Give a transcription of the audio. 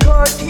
court